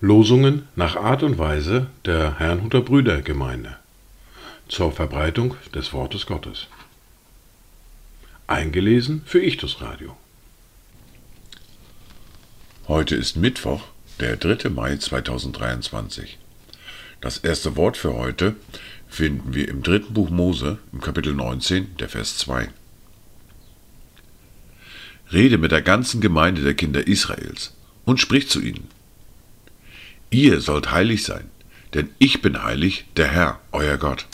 Losungen nach Art und Weise der Herrnhuter Brüdergemeinde zur Verbreitung des Wortes Gottes. Eingelesen für Ichtus Radio. Heute ist Mittwoch, der 3. Mai 2023. Das erste Wort für heute finden wir im dritten Buch Mose, im Kapitel 19, der Vers 2. Rede mit der ganzen Gemeinde der Kinder Israels und sprich zu ihnen. Ihr sollt heilig sein, denn ich bin heilig, der Herr, euer Gott.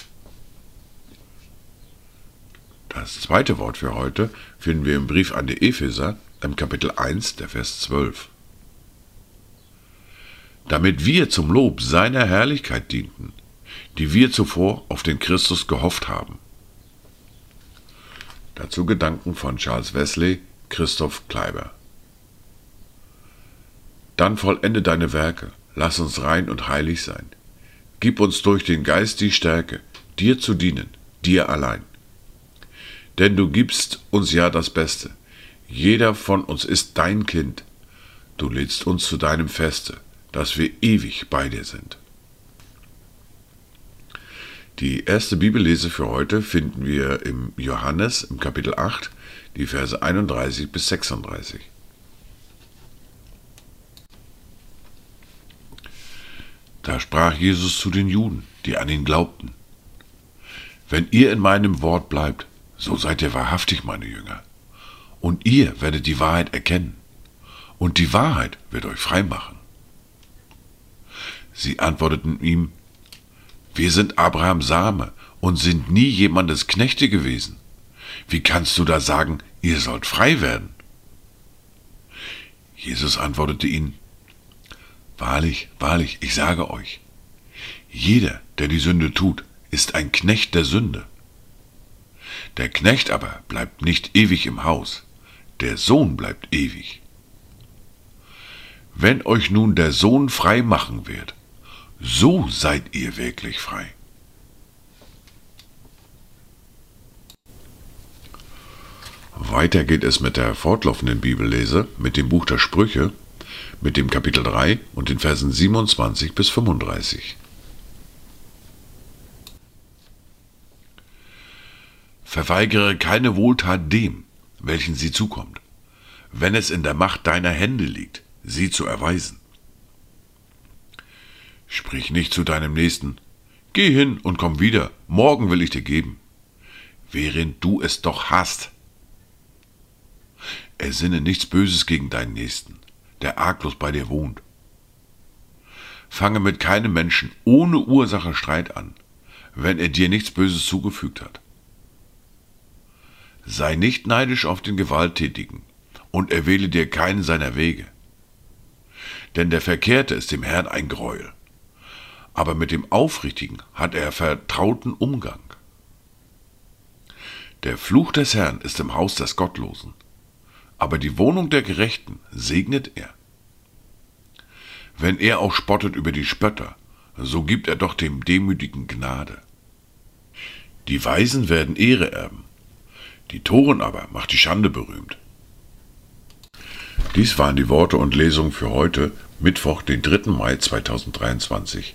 Das zweite Wort für heute finden wir im Brief an die Epheser im Kapitel 1, der Vers 12. Damit wir zum Lob seiner Herrlichkeit dienten, die wir zuvor auf den Christus gehofft haben. Dazu Gedanken von Charles Wesley, Christoph Kleiber. Dann vollende deine Werke, lass uns rein und heilig sein. Gib uns durch den Geist die Stärke, dir zu dienen, dir allein denn du gibst uns ja das Beste. Jeder von uns ist dein Kind. Du lädst uns zu deinem Feste, dass wir ewig bei dir sind. Die erste Bibellese für heute finden wir im Johannes im Kapitel 8, die Verse 31 bis 36. Da sprach Jesus zu den Juden, die an ihn glaubten. Wenn ihr in meinem Wort bleibt, so seid ihr wahrhaftig meine Jünger. Und ihr werdet die Wahrheit erkennen. Und die Wahrheit wird euch frei machen. Sie antworteten ihm, wir sind Abrahams Same und sind nie jemandes Knechte gewesen. Wie kannst du da sagen, ihr sollt frei werden? Jesus antwortete ihnen, Wahrlich, wahrlich, ich sage euch, jeder, der die Sünde tut, ist ein Knecht der Sünde. Der Knecht aber bleibt nicht ewig im Haus, der Sohn bleibt ewig. Wenn euch nun der Sohn frei machen wird, so seid ihr wirklich frei. Weiter geht es mit der fortlaufenden Bibellese, mit dem Buch der Sprüche, mit dem Kapitel 3 und den Versen 27 bis 35. Verweigere keine Wohltat dem, welchen sie zukommt, wenn es in der Macht deiner Hände liegt, sie zu erweisen. Sprich nicht zu deinem Nächsten, geh hin und komm wieder, morgen will ich dir geben, während du es doch hast. Ersinne nichts Böses gegen deinen Nächsten, der arglos bei dir wohnt. Fange mit keinem Menschen ohne Ursache Streit an, wenn er dir nichts Böses zugefügt hat. Sei nicht neidisch auf den Gewalttätigen und erwähle dir keinen seiner Wege. Denn der Verkehrte ist dem Herrn ein Greuel, aber mit dem Aufrichtigen hat er vertrauten Umgang. Der Fluch des Herrn ist im Haus des Gottlosen, aber die Wohnung der Gerechten segnet er. Wenn er auch spottet über die Spötter, so gibt er doch dem Demütigen Gnade. Die Weisen werden Ehre erben, die Toren aber macht die Schande berühmt. Dies waren die Worte und Lesungen für heute, Mittwoch, den 3. Mai 2023.